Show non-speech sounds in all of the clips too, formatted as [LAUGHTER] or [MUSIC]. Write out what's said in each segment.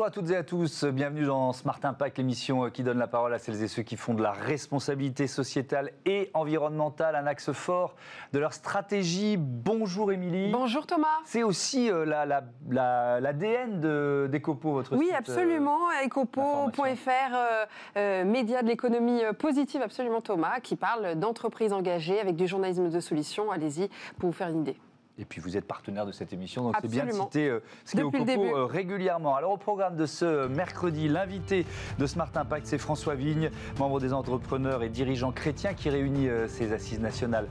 Bonjour à toutes et à tous, bienvenue dans Smart Impact, l'émission qui donne la parole à celles et ceux qui font de la responsabilité sociétale et environnementale un axe fort de leur stratégie. Bonjour Émilie. Bonjour Thomas. C'est aussi euh, l'ADN la, la, de d'Ecopo, votre Oui, site, absolument. euh, Ecopo.fr, euh, euh, média de l'économie positive, absolument Thomas, qui parle d'entreprises engagées avec du journalisme de solutions. Allez-y pour vous faire une idée. Et puis vous êtes partenaire de cette émission, donc c'est bien de citer euh, ce qui est au début. euh, régulièrement. Alors au programme de ce mercredi, l'invité de Smart Impact, c'est François Vigne, membre des entrepreneurs et dirigeants chrétiens qui réunit euh, ses assises nationales.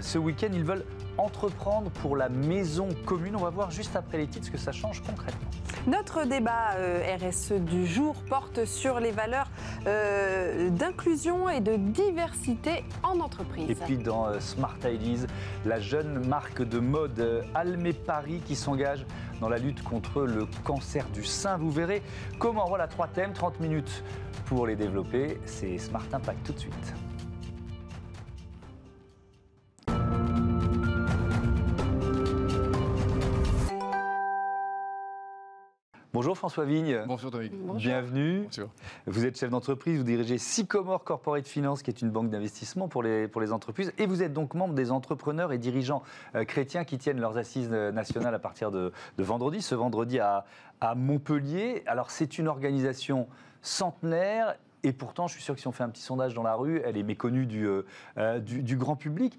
Ce week-end, ils veulent entreprendre pour la maison commune. On va voir juste après les titres ce que ça change concrètement. Notre débat euh, RSE du jour porte sur les valeurs euh, d'inclusion et de diversité en entreprise. Et puis dans euh, Smart Ideas, la jeune marque de mode Almé Paris qui s'engage dans la lutte contre le cancer du sein. Vous verrez comment. Voilà trois thèmes, 30 minutes pour les développer. C'est Smart Impact tout de suite. Bonjour François Vigne. Bonjour Dominique. Bienvenue. Bonjour. Vous êtes chef d'entreprise, vous dirigez Sycomore Corporate Finance, qui est une banque d'investissement pour les, pour les entreprises, et vous êtes donc membre des entrepreneurs et dirigeants euh, chrétiens qui tiennent leurs assises euh, nationales à partir de, de vendredi, ce vendredi à, à Montpellier. Alors c'est une organisation centenaire. Et pourtant, je suis sûr que si on fait un petit sondage dans la rue, elle est méconnue du, euh, euh, du, du grand public.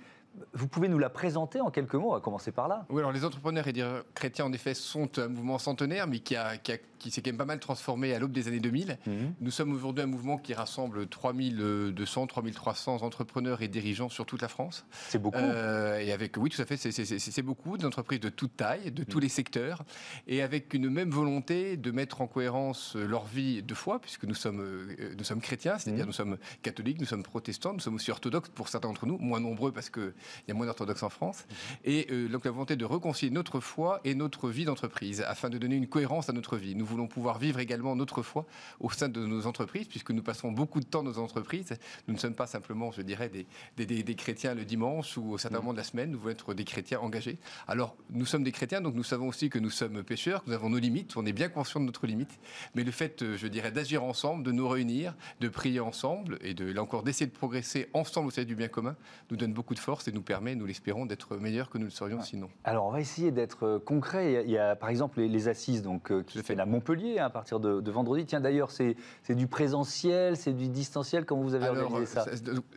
Vous pouvez nous la présenter en quelques mots va commencer par là. Oui, alors les entrepreneurs et dirigeants chrétiens, en effet, sont un mouvement centenaire, mais qui, a, qui, a- qui s'est quand même pas mal transformé à l'aube des années 2000. Nous sommes aujourd'hui un mouvement qui rassemble 3200, 3300 entrepreneurs et dirigeants sur toute la France. C'est beaucoup. Euh, et avec, oui, tout à fait, c'est- beaucoup d'entreprises de toute taille, de tous les secteurs, et avec une même volonté de mettre en cohérence euh, leur vie de foi, puisque nous sommes, euh, nous sommes chrétiens, c'est-à-dire Mhm. nous sommes catholiques, nous sommes protestants, nous sommes aussi orthodoxes pour certains d'entre nous, moins nombreux parce qu'il y a moins d'orthodoxes en France, et euh, donc la volonté de réconcilier notre foi et notre vie d'entreprise, afin de donner une cohérence à notre vie. Nous voulons pouvoir vivre également notre foi au sein de nos entreprises, puisque nous passons beaucoup de temps dans nos entreprises. Nous ne sommes pas simplement, je dirais, des, des, des- des chrétiens le dimanche ou au certain moment de la semaine, nous voulons être des chrétiens engagés. Alors, nous sommes des chrétiens, donc nous savons aussi que nous sommes pécheurs, que nous avons nos limites, on est bien conscient de notre limite, mais le fait, euh, je dirais, d'agir ensemble, de nous réunir, de prier ensemble, et de, là encore, d'essayer de progresser ensemble au sein du bien commun, nous donne beaucoup de force et nous permet, nous l'espérons, d'être meilleurs que nous le serions sinon. Alors, on va essayer d'être euh, concret. Il y a, par exemple les, les assises donc, euh, qui se fait. fait à Montpellier à partir de, de vendredi. Tiens, d'ailleurs, c'est du présentiel, c'est du distanciel. Comment vous avez Alors, organisé ça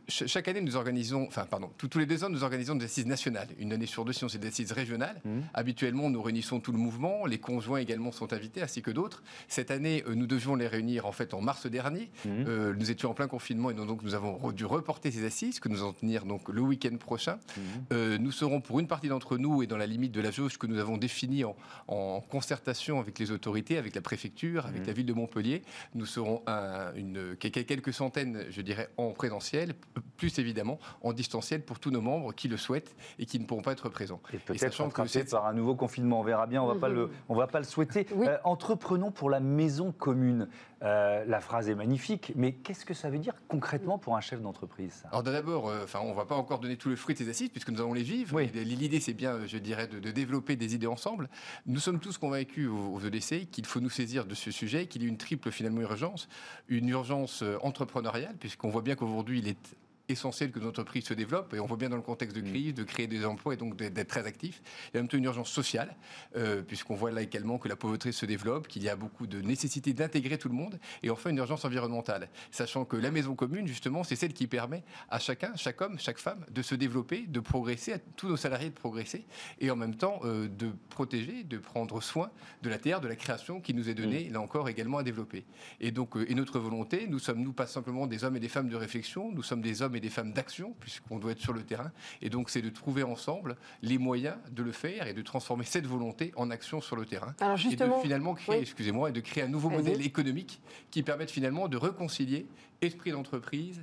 chaque année, nous organisons, enfin, pardon, tous tous les deux ans, nous organisons des assises nationales. Une année sur deux, sinon c'est des assises régionales. Mhm. Habituellement, nous réunissons tout le mouvement. Les conjoints également sont invités, ainsi que d'autres. Cette année, euh, nous devions les réunir en fait en mars dernier. Mhm. Euh, nous étions en plein confinement et donc nous avons dû reporter ces assises que nous allons tenir donc le week-end prochain. Mhm. Euh, nous serons pour une partie d'entre nous et dans la limite de la jauge que nous avons définie en, en concertation avec les autorités, avec la préfecture, avec Mhm. la ville de Montpellier. Nous serons un- une, quel- quelques centaines, je dirais, en présentiel, plus évidemment en distanciel pour tous nos membres qui le souhaitent et qui ne pourront pas être présents. Et peut-être que c'est- par un nouveau confinement. On verra bien, on va pas le, on va pas le souhaiter. Oui. Euh, entreprenons pour la maison commune. Euh, la phrase est magnifique, mais qu'est-ce que ça veut dire concrètement pour un chef d'entreprise Alors d'abord, euh, enfin, on va pas encore donner tout le fruit de ces assises puisque nous allons les vivre. Oui. L'idée, c'est bien, je dirais, de, de développer des idées ensemble. Nous sommes tous convaincus aux, aux EDC qu'il faut nous saisir de ce sujet, qu'il y a une triple finalement urgence, une urgence euh, entrepreneuriale puisqu'on voit bien qu'aujourd'hui il est essentiel que nos entreprises se développent et on voit bien dans le contexte de Mm. crise de créer des emplois et donc d'être très actifs. Il y a même une urgence sociale euh, puisqu'on voit là également que la pauvreté se développe, qu'il y a beaucoup de nécessité d'intégrer tout le monde et enfin une urgence environnementale, sachant que la maison commune justement c'est celle qui permet à chacun, chaque homme, chaque femme de se développer, de progresser, à tous nos salariés de progresser et en même temps euh, de protéger, de prendre soin de la terre, de la création qui nous est donnée là encore également à développer. Et donc euh, et notre volonté, nous sommes nous pas simplement des hommes et des femmes de réflexion, nous sommes des hommes et des femmes d'action puisqu'on doit être sur le terrain. Et donc c'est de trouver ensemble les moyens de le faire et de transformer cette volonté en action sur le terrain. Alors et justement, de finalement créer, oui. excusez-moi, et de créer un nouveau modèle économique qui permette finalement de réconcilier esprit d'entreprise,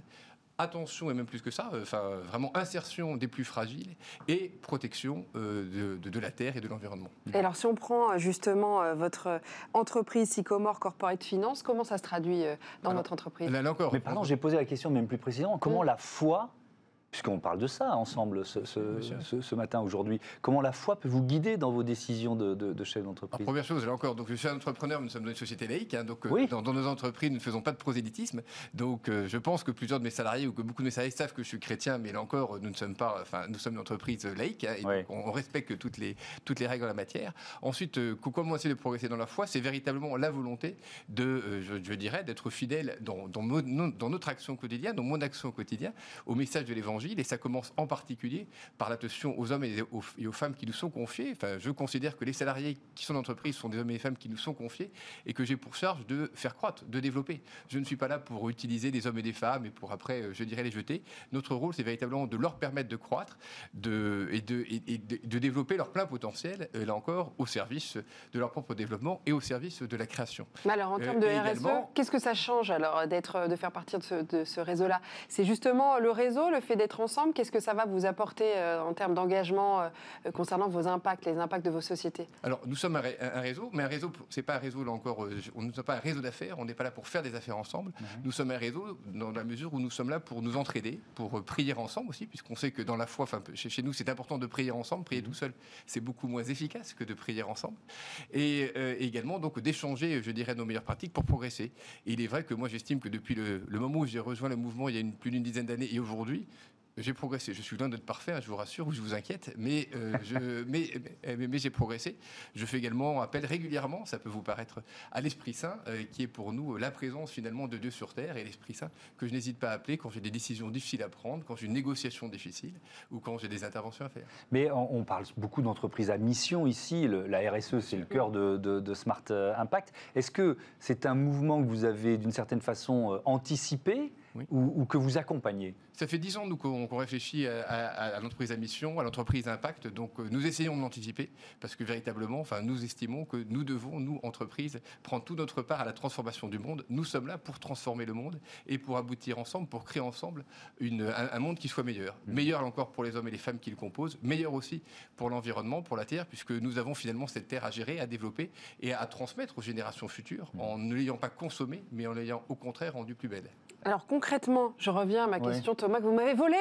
attention et même plus que ça, euh, enfin vraiment insertion des plus fragiles et protection euh, de, de- de la terre et de l'environnement. Et alors si on prend euh, justement euh, votre euh, entreprise Sycomore Corporate Finance, comment ça se traduit euh, dans Alors, votre entreprise? Là, là encore, Mais pardon, j'ai posé la question même plus précisément. Comment Mm. la foi puisqu'on parle de ça ensemble ce, ce, matin, aujourd'hui. Comment la foi peut vous guider dans vos décisions de, de, chef d'entreprise? Première chose, là encore, donc je suis un entrepreneur, nous sommes dans une société laïque, hein, donc euh, dans, nos entreprises, nous ne faisons pas de prosélytisme. Donc euh, je pense que plusieurs de mes salariés ou que beaucoup de mes salariés savent que je suis chrétien, mais là encore, nous ne sommes pas, enfin, nous sommes une entreprise laïque, hein, et on, respecte toutes les, toutes les règles en la matière. Ensuite, euh, comment essayer de progresser dans la foi? C'est véritablement la volonté de, je, dirais, d'être fidèle dans, dans, dans notre action quotidienne, dans mon action au quotidien, au message de l'évangile et ça commence en particulier par l'attention aux hommes et aux, femmes qui nous sont confiés. Enfin, je considère que les salariés qui sont d'entreprise sont des hommes et des femmes qui nous sont confiés et que j'ai pour charge de faire croître, de développer. Je ne suis pas là pour utiliser des hommes et des femmes et pour après, euh, je dirais, les jeter. Notre rôle, c'est véritablement de leur permettre de croître de, et, de, et, de, développer leur plein potentiel, euh, là encore, au service de leur propre développement et au service de la création. Mais alors, en termes de euh, RSE, qu'est-ce que ça change alors d'être, de faire partie de ce, de ce réseau-là? C'est justement le réseau, le fait d'être ensemble, qu'est-ce que ça va vous apporter euh, en termes d'engagement euh, concernant vos impacts, les impacts de vos sociétés? Alors, nous sommes un, réseau, mais un réseau, c'est pas un réseau, là encore, euh, on ne sommes pas un réseau d'affaires, on n'est pas là pour faire des affaires ensemble. Nous sommes un réseau dans la mesure où nous sommes là pour nous entraider, pour prier ensemble aussi, puisqu'on sait que dans la foi, enfin, chez, nous, c'est important de prier ensemble. Prier tout seul, c'est beaucoup moins efficace que de prier ensemble. Et, également, donc, d'échanger, je dirais, nos meilleures pratiques pour progresser. Et il est vrai que moi, j'estime que depuis le, le moment où j'ai rejoint le mouvement, il y a une, plus d'une dizaine d'années, et aujourd'hui, j'ai progressé. Je suis loin d'être parfait, hein, je vous rassure, ou je vous inquiète, mais, euh, je, [LAUGHS] mais, mais, j'ai progressé. Je fais également appel régulièrement, ça peut vous paraître, à l'Esprit Saint, euh, qui est pour nous la présence finalement de Dieu sur terre, et l'Esprit Saint que je n'hésite pas à appeler quand j'ai des décisions difficiles à prendre, quand j'ai une négociation difficile, ou quand j'ai des interventions à faire. Mais on, parle beaucoup d'entreprises à mission ici, la RSE c'est le cœur de, de, Smart euh, Impact. Est-ce que c'est un mouvement que vous avez d'une certaine façon anticipé ou, que vous accompagnez Ça fait dix ans nous qu'on réfléchit à, l'entreprise à mission, à l'entreprise impact. Donc euh, nous essayons de l'anticiper parce que véritablement, enfin, nous estimons que nous devons, nous entreprises, prendre toute notre part à la transformation du monde. Nous sommes là pour transformer le monde et pour aboutir ensemble, pour créer ensemble une, un, monde qui soit meilleur. Mmh. Meilleur encore pour les hommes et les femmes qui le composent, meilleur aussi pour l'environnement, pour la terre, puisque nous avons finalement cette terre à gérer, à développer et à transmettre aux générations futures mmh. en ne l'ayant pas consommée, mais en l'ayant au contraire rendue plus belle. Alors concrètement, je reviens à ma question, Thomas, que vous m'avez volé.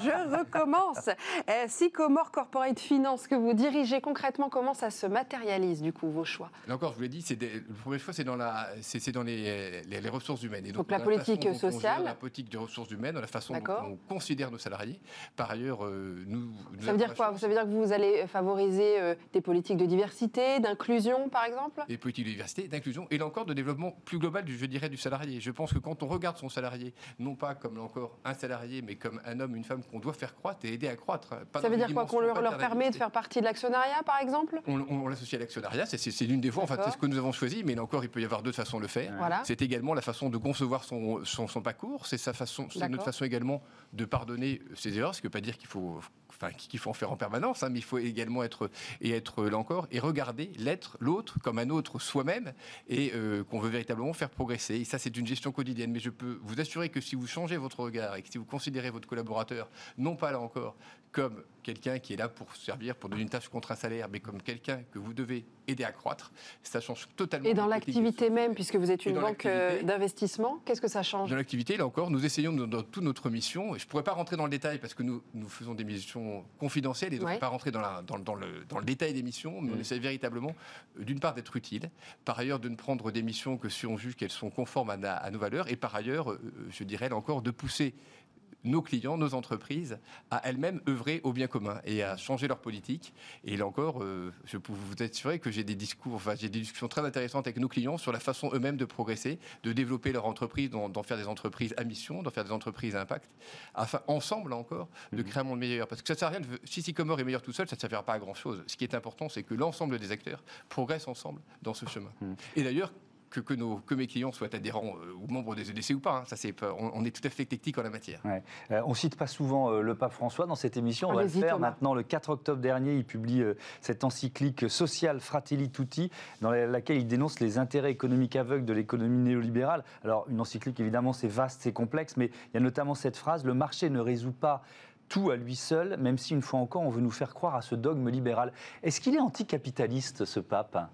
Je [LAUGHS] recommence. Euh, Sycomore Corporate Finance, que vous dirigez concrètement, comment ça se matérialise du coup vos choix? Là encore, je vous l'ai dit, c'est le premier choix, c'est dans, la, c'est, dans les, les, ressources humaines. Et donc, la politique sociale, la politique de ressources humaines, la façon dont on considère nos salariés. Par ailleurs, euh, nous, ça veut dire quoi? Ça veut dire que vous allez favoriser euh, des politiques de diversité, d'inclusion, par exemple? Des politiques de diversité, d'inclusion, et là encore de développement plus global, du, je dirais, du salarié. Je pense que quand on regarde son salarié, non pas comme encore un salarié, mais comme un homme, une femme qu'on doit faire croître et aider à croître. ça veut dire quoi Qu'on leur, permet de faire partie de l'actionnariat, par exemple? On, l'associe à l'actionnariat, c'est l'une des voies, en fait, c'est ce que nous avons choisi, mais là encore, il peut y avoir d'autres façons de le faire. C'est également la façon de concevoir son, son, parcours, c'est façon, notre façon également de pardonner ses erreurs, ce qui ne veut pas dire qu'il faut enfin, qu'il faut en faire en permanence, hein, mais il faut également être, et être là encore, et regarder l'être, l'autre, comme un autre soi-même, et euh, qu'on veut véritablement faire progresser. Et ça, c'est une gestion quotidienne. Mais je peux vous assurer que si vous changez votre regard et que si vous considérez votre collaborateur, non pas là encore, comme quelqu'un qui est là pour servir, pour donner une tâche contre un salaire, mais comme quelqu'un que vous devez aider à croître. Ça change totalement. Et dans l'activité même, puisque vous êtes une banque euh, d'investissement, qu'est-ce que ça change? Dans l'activité, là encore, nous essayons dans, toute notre mission, et je ne pourrais pas rentrer dans le détail parce que nous, nous faisons des missions confidentielles et donc ne pas rentrer dans, la, dans, dans, le, dans, le, détail des missions, mais on mm. essaie véritablement, euh, d'une part, d'être utile, par ailleurs, de ne prendre des missions que si on juge qu'elles sont conformes à, à, nos valeurs, et par ailleurs, euh, je dirais là encore, de pousser nos clients, nos entreprises, à elles-mêmes œuvrer au bien commun et à changer leur politique. Et là encore, euh, je peux vous assurer que j'ai des discours, enfin, j'ai des discussions très intéressantes avec nos clients sur la façon eux-mêmes de progresser, de développer leur entreprise, d'en faire des entreprises à mission, d'en faire des entreprises à impact, afin ensemble là encore de mhm. créer un monde meilleur. Parce que ça ne sert à rien. De, si Sycomore est meilleur tout seul, ça ne servira pas à grand chose. Ce qui est important, c'est que l'ensemble des acteurs progressent ensemble dans ce chemin. Mhm. Et d'ailleurs, que, que, nos, que mes clients soient adhérents euh, ou membres des EDC ou pas. Hein. Ça, c'est, on, on, est tout à fait technique en la matière. Ouais. Euh, on cite pas souvent euh, le pape François dans cette émission. On va le faire maintenant. Le 4 octobre dernier, il publie cette encyclique Social Fratelli Tutti, dans laquelle il dénonce les intérêts économiques aveugles de l'économie néolibérale. Alors, une encyclique, évidemment, c'est vaste, c'est complexe, mais il y a notamment cette phrase le marché ne résout pas tout à lui seul, même si une fois encore on veut nous faire croire à ce dogme libéral. Est-ce qu'il est anticapitaliste, ce pape?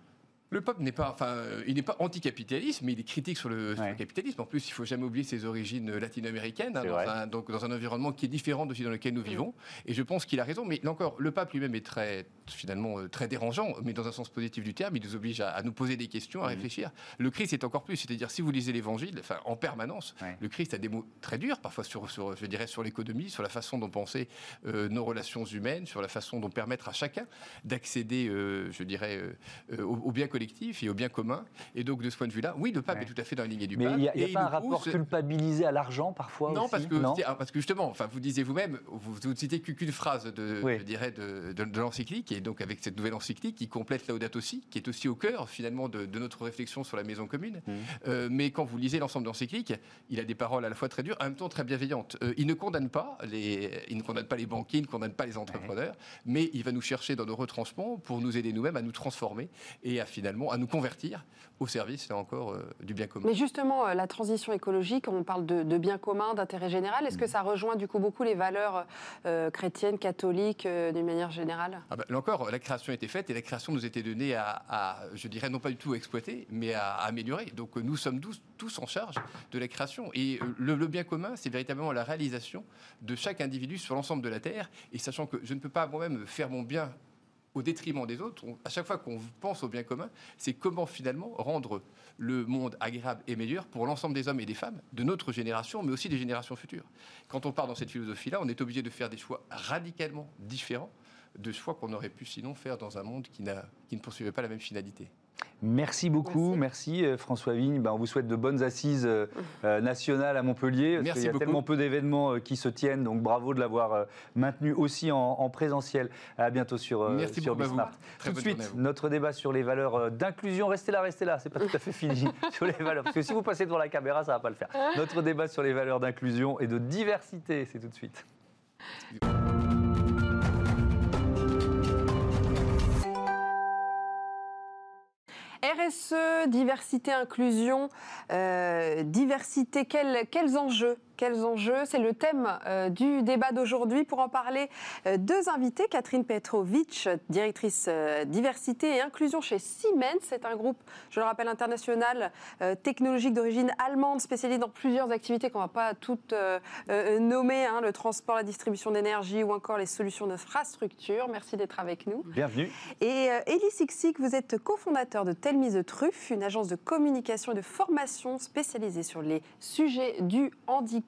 Le pape n'est pas, enfin, euh, il n'est pas anticapitaliste, mais il est critique sur le, capitalisme. En plus, il faut jamais oublier ses origines latino-américaines, hein, dans, un, donc dans un environnement qui est différent de celui dans lequel nous vivons. Et je pense qu'il a raison. Mais là encore, le pape lui-même est très, finalement, euh, très dérangeant, mais dans un sens positif du terme, il nous oblige à, nous poser des questions, à réfléchir. Le Christ est encore plus, c'est-à-dire si vous lisez l'Évangile, enfin, en permanence, le Christ a des mots très durs, parfois sur, sur je dirais, sur l'économie, sur la façon dont penser euh, nos relations humaines, sur la façon dont permettre à chacun d'accéder, je dirais, au, au bien collectif et au bien commun et donc, de ce point de vue-là, oui, le pape est tout à fait dans la lignée du Mais pape. Mais il n'y a, pas un rapport culpabilisé à l'argent parfois Non, parce, que, parce que justement, enfin, vous disiez vous-même, vous ne citez qu'une phrase de, je dirais, de, de, l'encyclique, et donc avec cette nouvelle encyclique qui complète Laudato aussi, qui est aussi au cœur finalement de, notre réflexion sur la maison commune. Mmh. Euh, mais quand vous lisez l'ensemble de l'encyclique, il a des paroles à la fois très dures, en même temps très bienveillantes. Euh, il ne condamne pas les, il ne condamne pas les banquiers, il ne condamne pas les entrepreneurs, mais il va nous chercher dans nos retranchements pour nous aider nous-mêmes à nous transformer et à finalement à nous convertir au service, là encore, euh, du bien commun. Mais justement, euh, la transition écologique, on parle de, bien commun, d'intérêt général. Est-ce que mm. ça rejoint du coup beaucoup les valeurs euh, chrétiennes, catholiques, d'une manière générale? Ah bah, Là encore, la création été faite et la création nous était donnée à, je dirais, non pas du tout exploiter, mais à, améliorer. Donc nous sommes tous, tous, en charge de la création. Et le, le bien commun, c'est véritablement la réalisation de chaque individu sur l'ensemble de la Terre. Et sachant que je ne peux pas moi-même faire mon bien au détriment des autres, à chaque fois qu'on pense au bien commun, c'est comment finalement rendre le monde agréable et meilleur pour l'ensemble des hommes et des femmes de notre génération, mais aussi des générations futures. Quand on part dans cette philosophie-là, on est obligé de faire des choix radicalement différents de choix qu'on aurait pu sinon faire dans un monde qui, qui ne poursuivait pas la même finalité. Merci beaucoup, merci, euh, François Vigne. Ben, on vous souhaite de bonnes assises euh, [LAUGHS] euh, nationales à Montpellier. Parce il y a tellement peu d'événements qui se tiennent, donc bravo de l'avoir maintenu aussi en, présentiel. À bientôt sur, merci sur Bismart. Tout de suite, notre débat sur les valeurs d'inclusion. Restez là, restez là, c'est pas tout à fait fini [LAUGHS] sur les valeurs. Parce que si vous passez devant la caméra, ça va pas le faire. [LAUGHS] Notre débat sur les valeurs d'inclusion et de diversité, c'est tout de suite. RSE, diversité, inclusion, euh, diversité, quels enjeux? Quels enjeux? C'est le thème euh, du débat d'aujourd'hui. Pour en parler, euh, deux invités. Catherine Petrovic, directrice euh, diversité et inclusion chez Siemens. C'est un groupe, je le rappelle, international, technologique d'origine allemande, spécialisé dans plusieurs activités qu'on ne va pas toutes nommer, hein, le transport, la distribution d'énergie ou encore les solutions d'infrastructure. Merci d'être avec nous. Bienvenue. Et Elie Sixic, vous êtes cofondateur de Telmise de Truffe, une agence de communication et de formation spécialisée sur les sujets du handicap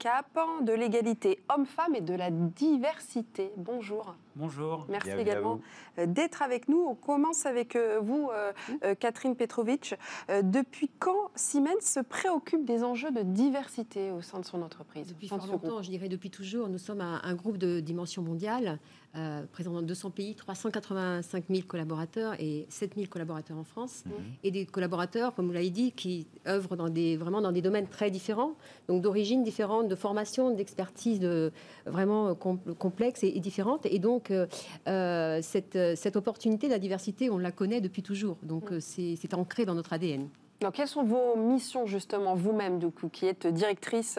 de l'égalité homme-femme et de la diversité. Bonjour. Bonjour. Merci également euh, d'être avec nous. On commence avec euh, vous, euh, Catherine Petrovic. Depuis quand Siemens se préoccupe des enjeux de diversité au sein de son entreprise? Depuis fort longtemps, je dirais depuis toujours. Nous sommes un groupe de dimension mondiale euh, présent dans 200 pays, 385 000 collaborateurs et 7 000 collaborateurs en France. Mhm. Et des collaborateurs, comme vous l'avez dit, qui œuvrent dans des, vraiment dans des domaines très différents, donc d'origine différente, de formation, d'expertise de, vraiment complexes et, différentes. Et donc, euh, euh, cette, cette opportunité de la diversité, on la connaît depuis toujours. Donc, mhm. c'est ancré dans notre ADN quelles sont vos missions, justement, vous-même, du coup, qui êtes directrice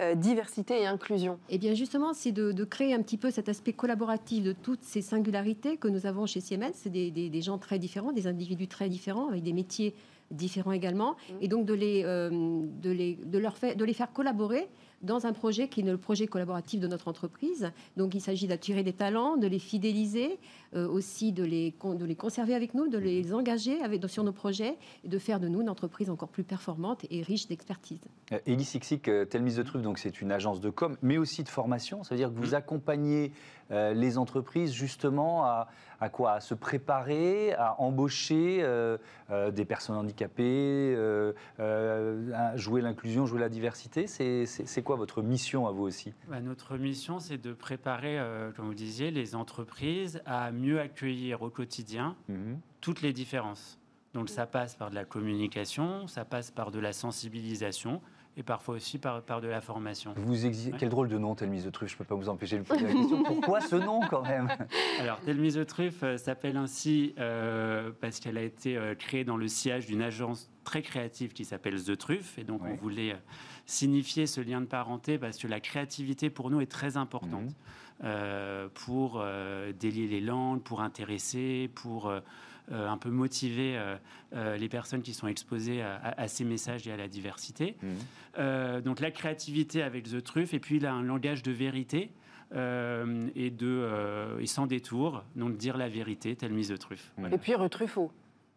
euh, diversité et inclusion? Eh bien, justement, c'est de, créer un petit peu cet aspect collaboratif de toutes ces singularités que nous avons chez Siemens. C'est des, gens très différents, des individus très différents, avec des métiers différents également, mmh. et donc de les, euh, de les, de leur de les faire collaborer dans un projet qui est le projet collaboratif de notre entreprise. Donc il s'agit d'attirer des talents, de les fidéliser, euh, aussi de les, de les conserver avec nous, de les engager avec, sur nos projets et de faire de nous une entreprise encore plus performante et riche d'expertise. Euh, Elie Sixic, euh, Telmise de Truffe, donc c'est une agence de com, mais aussi de formation. Ça veut dire que vous mmh. accompagnez les entreprises justement à, à, quoi? À se préparer, à embaucher des personnes handicapées, à jouer l'inclusion, jouer la diversité. C'est quoi votre mission à vous aussi? Bah, Notre mission, c'est de préparer, comme vous disiez, les entreprises à mieux accueillir au quotidien mhm. toutes les différences. Donc ça passe par de la communication, ça passe par de la sensibilisation et parfois aussi par, par de la formation. Vous Quel drôle de nom, Telmise de Truffe, je ne peux pas vous empêcher de poser la question. [LAUGHS] Pourquoi ce nom quand même? Alors, Telmise de Truffe euh, s'appelle ainsi euh, parce qu'elle a été euh, créée dans le sillage d'une agence très créative qui s'appelle The Truffe. Et donc, on voulait signifier ce lien de parenté parce que la créativité pour nous est très importante. Mhm. pour délier les langues, pour intéresser, pour un peu motiver les personnes qui sont exposées à, ces messages et à la diversité. Mmh. donc la créativité avec The Truth, et puis il a un langage de vérité. et, de, et sans détour, donc dire la vérité, telle mise de truffe. Et puis retruffaut.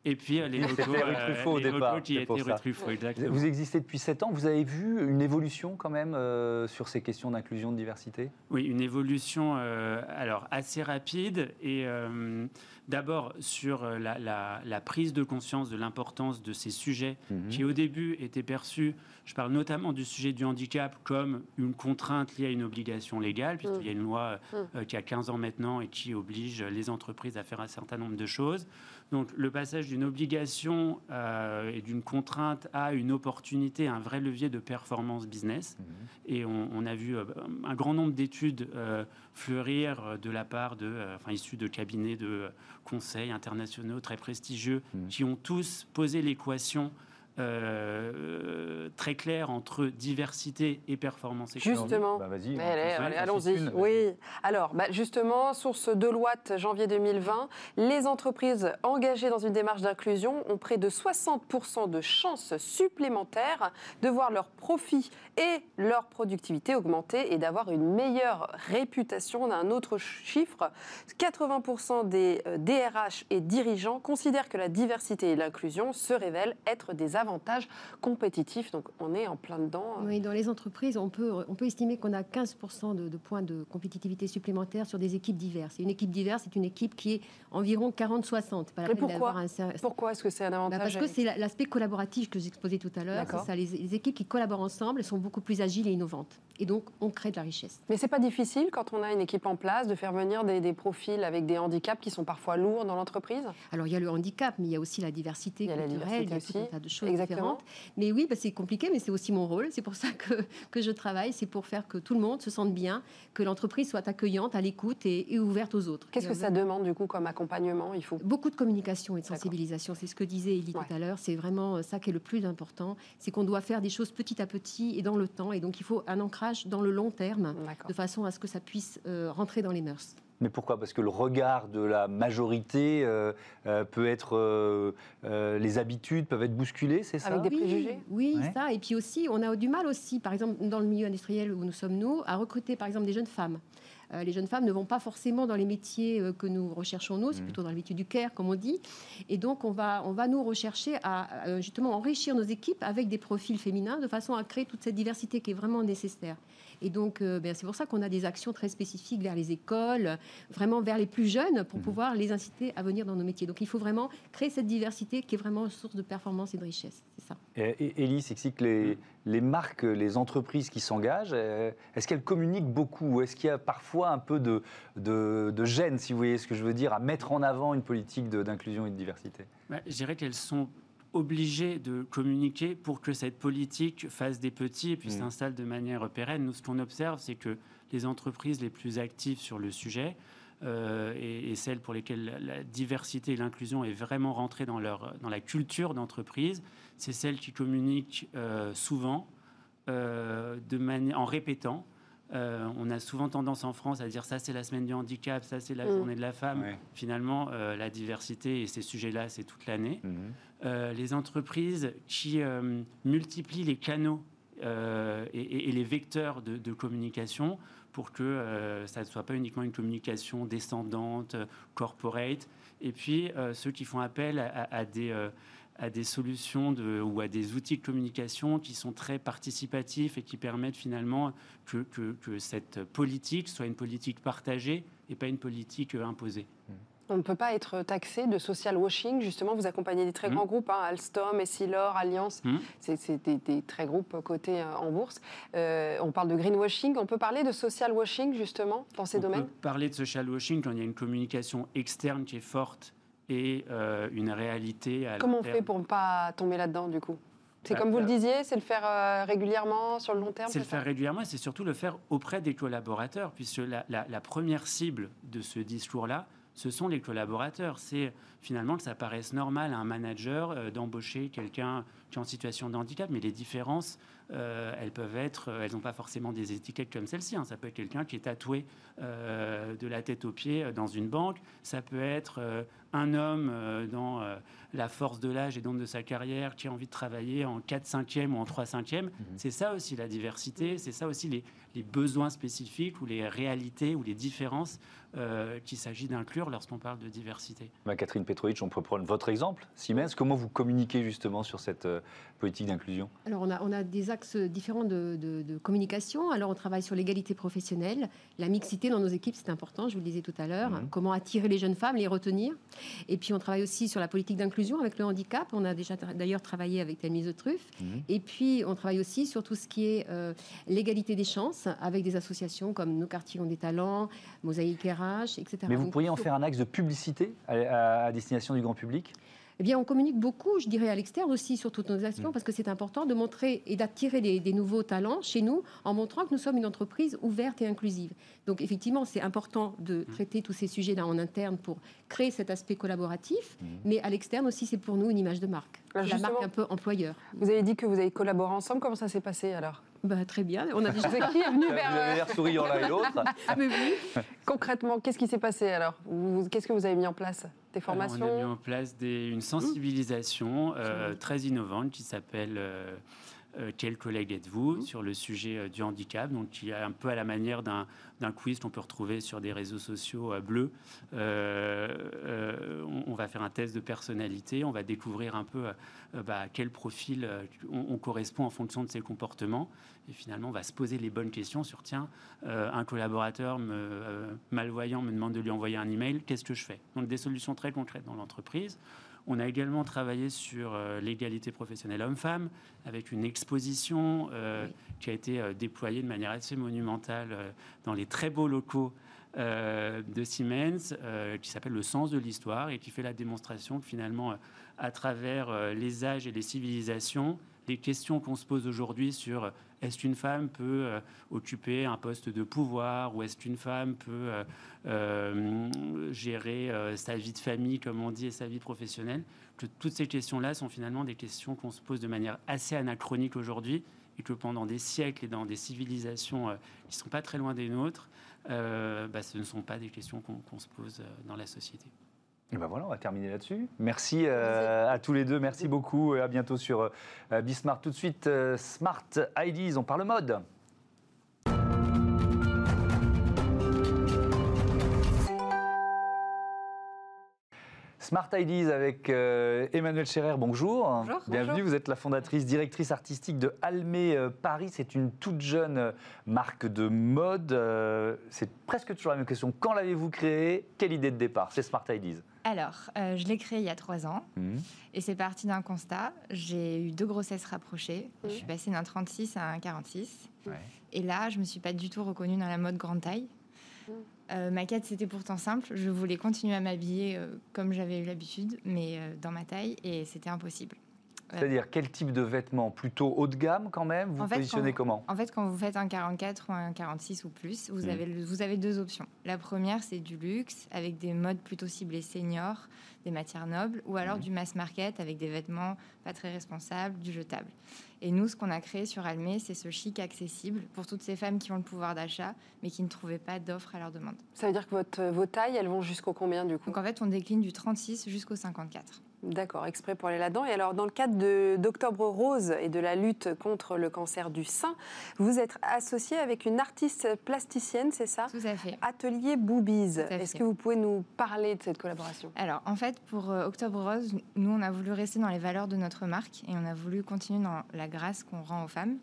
Et puis les [LAUGHS] locaux, euh, au départ, qui étaient Truffaut, exactement. Vous existez depuis 7 ans. Vous avez vu une évolution quand même euh, sur ces questions d'inclusion, de diversité? Oui, une évolution euh, alors assez rapide et d'abord sur la, prise de conscience de l'importance de ces sujets mhm. qui au début étaient perçus, je parle notamment du sujet du handicap comme une contrainte liée à une obligation légale, puisqu'il y a une loi mm. qui a 15 ans maintenant et qui oblige les entreprises à faire un certain nombre de choses. Donc le passage d'une obligation euh, et d'une contrainte à une opportunité, un vrai levier de performance business. Mhm. Et on, a vu euh, un grand nombre d'études euh, fleurir de la part de, enfin issues de cabinets de conseils internationaux très prestigieux, mhm. qui ont tous posé l'équation euh, très clair entre diversité et performance économique. Justement, bah, allons-y. Oui. Alors, bah, justement, source Deloitte, janvier 2020, les entreprises engagées dans une démarche d'inclusion ont près de 60% de chances supplémentaires de voir leur profit et leur productivité augmenter et d'avoir une meilleure réputation. d'un autre chiffre, 80% des DRH euh, et dirigeants considèrent que la diversité et l'inclusion se révèlent être des avantages avantage compétitif. Donc on est en plein dedans. Oui, dans les entreprises, on peut, on peut estimer qu'on a 15% de, points de compétitivité supplémentaires sur des équipes diverses. Et une équipe diverse, c'est une équipe qui est environ 40-60. Mais pourquoi Pourquoi est-ce que c'est un bah, avantage Parce que c'est l'aspect collaboratif que j'exposais tout à l'heure. les, les, équipes qui collaborent ensemble sont beaucoup plus agiles et innovantes. Et donc, on crée de la richesse. Mais c'est pas difficile quand on a une équipe en place de faire venir des, des profils avec des handicaps qui sont parfois lourds dans l'entreprise? Alors, il y a le handicap, mais il y a aussi la diversité il y a culturelle, la diversité il y a tout un tas de choses mais oui, bah, c'est compliqué, mais c'est aussi mon rôle. C'est pour ça que, que je travaille. C'est pour faire que tout le monde se sente bien, que l'entreprise soit accueillante, à l'écoute et, ouverte aux autres. Qu'est-ce que ça demande du coup comme accompagnement Il faut? Beaucoup de communication et de sensibilisation. C'est ce que disait Elie tout à l'heure. C'est vraiment ça qui est le plus important. C'est qu'on doit faire des choses petit à petit et dans le temps. Et donc il faut un ancrage dans le long terme, de façon à ce que ça puisse euh, rentrer dans les mœurs. Mais pourquoi? Parce que le regard de la majorité euh, euh, peut être. Euh, les habitudes peuvent être bousculées, c'est ça? Avec des préjugés Oui, ça. Et puis aussi, on a du mal aussi, par exemple, dans le milieu industriel où nous sommes, nous, à recruter, par exemple, des jeunes femmes. Les jeunes femmes ne vont pas forcément dans les métiers que nous recherchons, nous, c'est mmh. plutôt dans les métiers du care, comme on dit. Et donc, on va, on va nous rechercher à justement enrichir nos équipes avec des profils féminins de façon à créer toute cette diversité qui est vraiment nécessaire. Et donc, euh, ben, c'est pour ça qu'on a des actions très spécifiques vers les écoles, vraiment vers les plus jeunes, pour mhm. pouvoir les inciter à venir dans nos métiers. Donc, il faut vraiment créer cette diversité qui est vraiment une source de performance et de richesse. C'est ça. Et, Elie, c'est que les, les marques, les entreprises qui s'engagent, euh, est-ce qu'elles communiquent beaucoup Est-ce qu'il y a parfois un peu de, de, gêne, si vous voyez ce que je veux dire, à mettre en avant une politique d'inclusion et de diversité? Bah, Je dirais qu'elles sont obligés de communiquer pour que cette politique fasse des petits et puis mmh. s'installe de manière pérenne. Nous, ce qu'on observe, c'est que les entreprises les plus actives sur le sujet euh, et, celles pour lesquelles la, diversité et l'inclusion est vraiment rentrée dans, leur, dans la culture d'entreprise, c'est celles qui communiquent euh, souvent, euh, de en répétant. On a souvent tendance en France à dire ça c'est la semaine du handicap, ça c'est la mmh. journée de la femme. Finalement, la diversité et ces sujets-là, c'est toute l'année. Mmh. Euh, les entreprises qui euh, multiplient les canaux euh, et, les vecteurs de, communication pour que ça ne soit pas uniquement une communication descendante, corporate, et puis ceux qui font appel à, des à des solutions de, ou à des outils de communication qui sont très participatifs et qui permettent finalement que, que, cette politique soit une politique partagée et pas une politique imposée. Mmh. On ne peut pas être taxé de social washing. Justement, vous accompagnez des très mmh. grands groupes, hein, Alstom, Essilor, Alliance. Mmh. C'est des, très groupes cotés euh, en bourse. Euh, on parle de greenwashing. On peut parler de social washing, justement, dans ces domaines On peut parler de social washing quand il y a une communication externe qui est forte et euh, une réalité à Comment on fait pour ne pas tomber là-dedans, du coup? C'est bah, comme vous le disiez, c'est le faire régulièrement sur le long terme C'est le faire régulièrement, c'est surtout le faire auprès des collaborateurs, puisque la première cible de ce discours-là, ce sont les collaborateurs. C'est finalement que ça paraisse normal à un manager euh, d'embaucher quelqu'un qui est en situation de handicap, mais les différences elles peuvent être, elles n'ont pas forcément des étiquettes comme celle-ci. Hein. Ça peut être quelqu'un qui est tatoué de la tête aux pieds dans une banque. Ça peut être un homme dans la force de l'âge et donc de sa carrière qui a envie de travailler en 4 5 ou en 3 5 e C'est ça aussi la diversité, c'est ça aussi les, les besoins spécifiques ou les réalités ou les différences euh, qu'il s'agit d'inclure lorsqu'on parle de diversité. Bah, Catherine Petrovic, on peut prendre votre exemple. Siemens, comment vous communiquez justement sur cette euh, politique d'inclusion? Alors on a, on a, des axes différents de, communication. Alors on travaille sur l'égalité professionnelle, la mixité dans nos équipes, c'est important, je vous le disais tout à l'heure. Mhm. Comment attirer les jeunes femmes, les retenir. Et puis on travaille aussi sur la politique d'inclusion avec le handicap. On a déjà d'ailleurs travaillé avec Tamise de Truffe. Mhm. Et puis on travaille aussi sur tout ce qui est euh, l'égalité des chances avec des associations comme Nos quartiers ont des talents, Mosaïque RH, etc. Mais vous pourriez en faire un axe de publicité à, destination du grand public? Eh bien, on communique beaucoup, je dirais, à l'externe aussi sur toutes nos actions, mm. parce que c'est important de montrer et d'attirer des, nouveaux talents chez nous en montrant que nous sommes une entreprise ouverte et inclusive. Donc, effectivement, c'est important de mm. traiter tous ces sujets-là en interne pour créer cet aspect collaboratif, mm. mais à l'externe aussi, c'est pour nous une image de marque. la marque un peu employeur. Vous avez dit que vous avez collaboré ensemble. Comment ça s'est passé alors? Bah, très bien. On a déjà qui est venu vers. Vous avez l'air souriant l'un et l'autre. [LAUGHS] ah, mais oui. Concrètement, qu'est-ce qui s'est passé alors? Qu'est-ce que vous avez mis en place? Des formations On a mis en place des, une sensibilisation euh, très innovante qui s'appelle. Euh, euh, quel collègue êtes-vous mmh. sur le sujet du handicap, donc qui est un peu à la manière d'un quiz qu'on peut retrouver sur des réseaux sociaux euh, bleus. Euh, euh, on, va faire un test de personnalité, on va découvrir un peu bah, à quel profil on, correspond en fonction de ses comportements. Et finalement, on va se poser les bonnes questions sur tiens, un collaborateur malvoyant me demande de lui envoyer un email, qu'est-ce que je fais? Donc des solutions très concrètes dans l'entreprise. On a également travaillé sur euh, l'égalité professionnelle homme-femme avec une exposition euh, qui a été euh, déployée de manière assez monumentale dans les très beaux locaux de Siemens, qui s'appelle Le sens de l'histoire et qui fait la démonstration que finalement, à travers les âges et les civilisations, les questions qu'on se pose aujourd'hui sur est-ce qu'une femme peut euh, occuper un poste de pouvoir ou est-ce qu'une femme peut euh, euh, gérer sa vie de famille, comme on dit, et sa vie professionnelle que Toutes ces questions-là sont finalement des questions qu'on se pose de manière assez anachronique aujourd'hui et que pendant des siècles et dans des civilisations qui ne sont pas très loin des nôtres, bah, ce ne sont pas des questions qu'on se pose dans la société. Et ben voilà, on va terminer là-dessus. Merci, euh, à tous les deux, merci beaucoup et à bientôt sur euh, Bismart. Tout de suite, euh, Smart IDs, on parle mode. Smart Ideas avec euh, Emmanuel Scherer, bonjour. Bonjour. Bienvenue, vous êtes la fondatrice, directrice artistique de Almé euh, Paris. C'est une toute jeune euh, marque de mode. c'est presque toujours la même question. Quand l'avez-vous créée? Quelle idée de départ? C'est Smart Ideas. Alors, je l'ai créé il y a trois ans mmh. et c'est parti d'un constat. J'ai eu deux grossesses rapprochées. Je suis passée d'un 36 à un 46. Et là, je ne me suis pas du tout reconnue dans la mode grande taille. Euh, ma quête, c'était pourtant simple. Je voulais continuer à m'habiller euh, comme j'avais eu l'habitude, mais euh, dans ma taille, et c'était impossible. C'est-à-dire quel type de vêtements Plutôt haut de gamme quand même Vous positionnez comment? En fait, quand vous faites un 44 ou un 46 ou plus, vous, mmh. avez, vous avez deux options. La première, c'est du luxe, avec des modes plutôt ciblés seniors, des matières nobles, ou alors mmh. du mass market, avec des vêtements pas très responsables, du jetable. Et nous, ce qu'on a créé sur Almé, c'est ce chic accessible pour toutes ces femmes qui ont le pouvoir d'achat, mais qui ne trouvaient pas d'offres à leur demande. Ça veut dire que votre, vos tailles, elles vont jusqu'au combien du coup? Donc en fait, on décline du 36 jusqu'au 54. D'accord, exprès pour aller là-dedans. Et alors, dans le cadre d'Octobre Rose et de la lutte contre le cancer du sein, vous êtes associé avec une artiste plasticienne, c'est ça? Tout à fait. Atelier Boobies. Est-ce que vous pouvez nous parler de cette collaboration? Alors, en fait, pour euh, Octobre Rose, nous, on a voulu rester dans les valeurs de notre marque et on a voulu continuer dans la grâce qu'on rend aux femmes.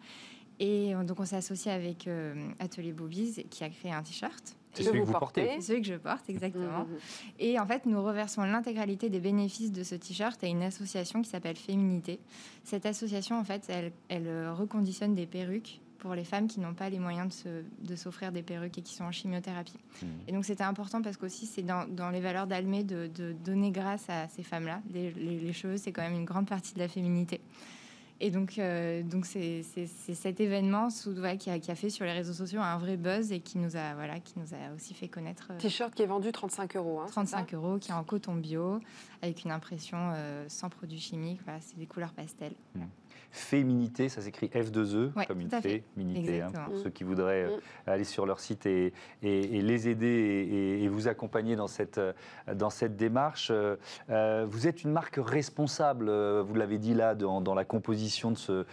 Et donc, on s'est associé avec euh, Atelier Boobies qui a créé un t-shirt c'est celui que vous portez. C'est celui que je porte, exactement. Mmh, mmh, mmh. Et en fait, nous reversons l'intégralité des bénéfices de ce t-shirt à une association qui s'appelle Féminité. Cette association, en fait, elle, elle, euh, reconditionne des perruques pour les femmes qui n'ont pas les moyens de s'offrir des perruques et qui sont en chimiothérapie. Et donc c'était important parce qu'aussi c'est dans, dans, les valeurs d'Almé de, de, donner grâce à ces femmes-là. Les, les, cheveux, c'est quand même une grande partie de la féminité. Et donc, euh, donc c'est, cet événement qui, a, qui, a, fait sur les réseaux sociaux un vrai buzz et qui nous a, voilà, qui nous a aussi fait connaître. Euh, T-shirt qui est vendu 35 euros. Hein, 35 euros, qui est en coton bio, avec une impression euh, sans produits chimiques. Voilà, c'est des couleurs pastel. Mmh. Féminité, ça s'écrit F2E, comme une féminité, hein, pour ceux qui voudraient euh, mm. aller sur leur site et, et, les aider et, vous accompagner dans cette, dans cette démarche. Euh, vous êtes une marque responsable, vous l'avez dit là, dans, dans, la composition de ce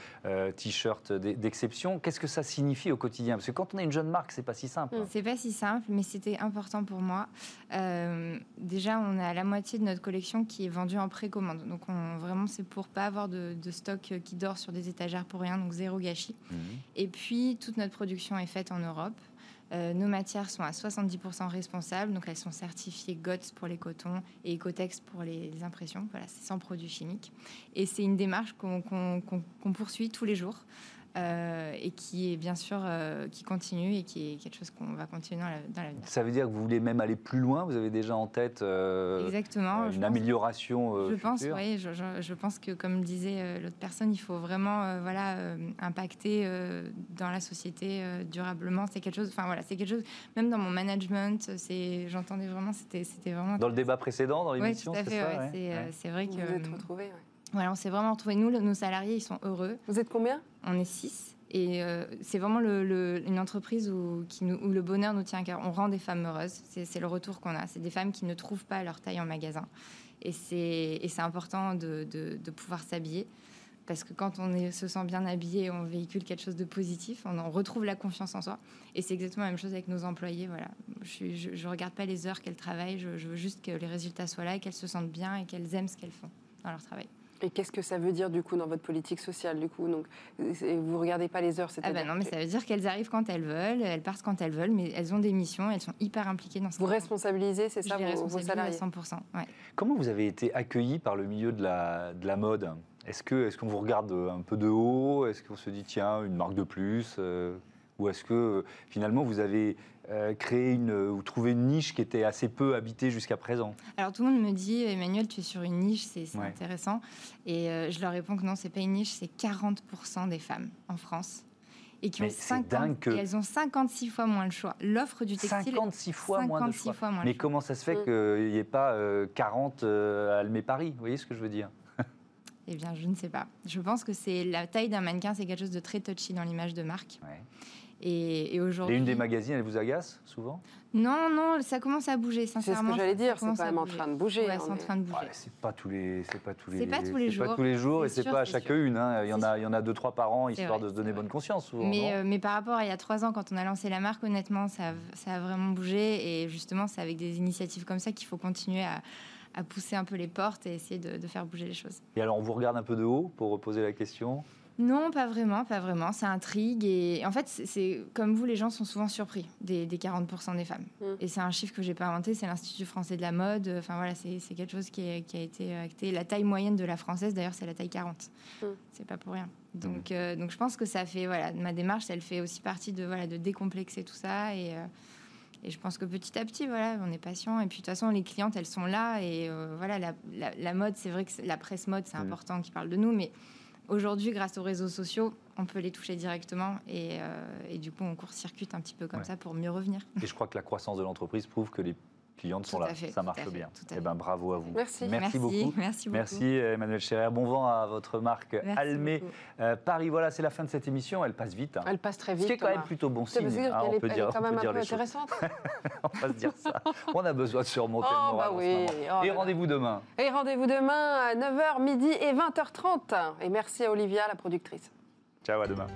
t-shirt d'exception. Qu'est-ce que ça signifie au quotidien? Parce que quand on est une jeune marque, c'est pas si simple. Mm. C'est pas si simple, mais c'était important pour moi. déjà, on a la moitié de notre collection qui est vendue en précommande. Donc, on, vraiment, c'est pour pas avoir de, de stock qui dort sur des étagères pour rien, donc zéro gâchis. Mhm. Et puis, toute notre production est faite en Europe. Euh, nos matières sont à 70% responsables, donc elles sont certifiées GOTS pour les cotons et Ecotex pour les, impressions. Voilà, c'est sans produits chimiques. Et c'est une démarche qu'on poursuit tous les jours. Euh, et qui est bien sûr euh, qui continue et qui est quelque chose qu'on va continuer dans l'avenir. Ça veut dire que vous voulez même aller plus loin Vous avez déjà en tête euh, Exactement, une amélioration Je pense, oui. Je, je, pense que, comme disait l'autre personne, il faut vraiment voilà, impacter dans la société durablement. C'est quelque chose, enfin voilà, c'est quelque chose, même dans mon management, j'entendais vraiment, c'était vraiment... Dans le débat précédent, dans l'émission, oui, tout à fait, c'est vrai que... Vous êtes retrouvés, voilà, on s'est vraiment retrouvés. Nous, nos salariés, ils sont heureux. Vous êtes combien? On est six. Et euh, c'est vraiment une entreprise où, qui où, le bonheur nous tient à cœur. On rend des femmes heureuses. C'est le retour qu'on a. C'est des femmes qui ne trouvent pas leur taille en magasin. Et c'est important de, de, pouvoir s'habiller. Parce que quand on est, se sent bien habillé, on véhicule quelque chose de positif, on, retrouve la confiance en soi. Et c'est exactement la même chose avec nos employés. Voilà. Je ne regarde pas les heures qu'elles travaillent, je, je veux juste que les résultats soient là et qu'elles se sentent bien et qu'elles aiment ce qu'elles font dans leur travail. Et qu'est-ce que ça veut dire du coup dans votre politique sociale du coup? Donc vous regardez pas les heures, c'est ah bah non, mais ça veut dire qu'elles arrivent quand elles veulent, elles partent quand elles veulent, mais elles ont des missions, elles sont hyper impliquées dans ce. Vous responsabilisez, c'est ça, vos, vos, salariés? à 100%. Ouais. Comment vous avez été accueillis par le milieu de la, de la mode? Est-ce que est-ce qu'on vous regarde un peu de haut? Est-ce qu'on se dit tiens une marque de plus? Euh, Ou est-ce que finalement vous avez euh, créer une, ou trouver une niche qui était assez peu habitée jusqu'à présent Alors tout le monde me dit, Emmanuel, tu es sur une niche, c'est intéressant. Et euh, je leur réponds que non, c'est pas une niche, c'est 40% des femmes en France. Et qui ont 50, que... elles ont 56 fois moins le choix. L'offre du textile. 56 fois moins de choix. Mais comment ça se fait mm. qu'il n'y ait pas 40 euh, à Almé Paris? Vous voyez ce que je veux dire? [LAUGHS] Eh bien, je ne sais pas. Je pense que c'est la taille d'un mannequin, c'est quelque chose de très touchy dans l'image de marque. Ouais. Et, aujourd'hui. Et une des magazines, elle vous agace souvent? Non, non, ça commence à bouger, sincèrement. C'est ce que j'allais dire, c'est quand même en train de bouger. Ouais, c'est en train de bouger. c'est pas tous les, c'est pas tous les, c'est pas tous les jours. Pas tous les jours et c'est pas à chaque une. Hein. Il y en a, il y en a deux, trois par an, histoire de se donner bonne conscience. Souvent, mais, euh, mais par rapport à il y a trois ans, quand on a lancé la marque, honnêtement, ça, ça a vraiment bougé. Et justement, c'est avec des initiatives comme ça qu'il faut continuer à à pousser un peu les portes et essayer de, de, faire bouger les choses. Et alors, on vous regarde un peu de haut pour reposer la question? Non, pas vraiment, pas vraiment. Ça intrigue. Et en fait, c'est comme vous, les gens sont souvent surpris des, 40% des femmes. Mm. Et c'est un chiffre que j'ai pas inventé, c'est l'Institut français de la mode. Enfin voilà, c'est quelque chose qui, a été acté. La taille moyenne de la française, d'ailleurs, c'est la taille 40. Mm. C'est pas pour rien. Donc, mm. euh, donc je pense que ça fait, voilà, ma démarche, elle fait aussi partie de, voilà, de décomplexer tout ça. Et, euh, et je pense que petit à petit, voilà, on est patient. Et puis de toute façon, les clientes, elles sont là. Et euh, voilà, la, la, mode, c'est vrai que la presse mode, c'est important qui parle de nous. Mais Aujourd'hui, grâce aux réseaux sociaux, on peut les toucher directement et, euh, du coup, on court-circuite un petit peu comme ça pour mieux revenir. Et je crois que la croissance de l'entreprise prouve que les clientes sont là. ça marche bien. Eh ben, bravo à vous. Merci. Merci, beaucoup. Merci, beaucoup. Merci Emmanuel Scherer. Bon vent à votre marque Almé euh, Paris. Voilà, c'est la fin de cette émission. Elle passe vite. Hein. Elle passe très vite. Ce qui est quand même plutôt bon signe. Hein, on peut dire, est quand même un peu intéressante. [LAUGHS] on va se dire ça. On a besoin de surmonter le oh, moral bah oui. Oh et rendez-vous demain. Et rendez-vous demain à 9h, midi et 20h30. Et merci à Olivia, la productrice. Ciao, à demain.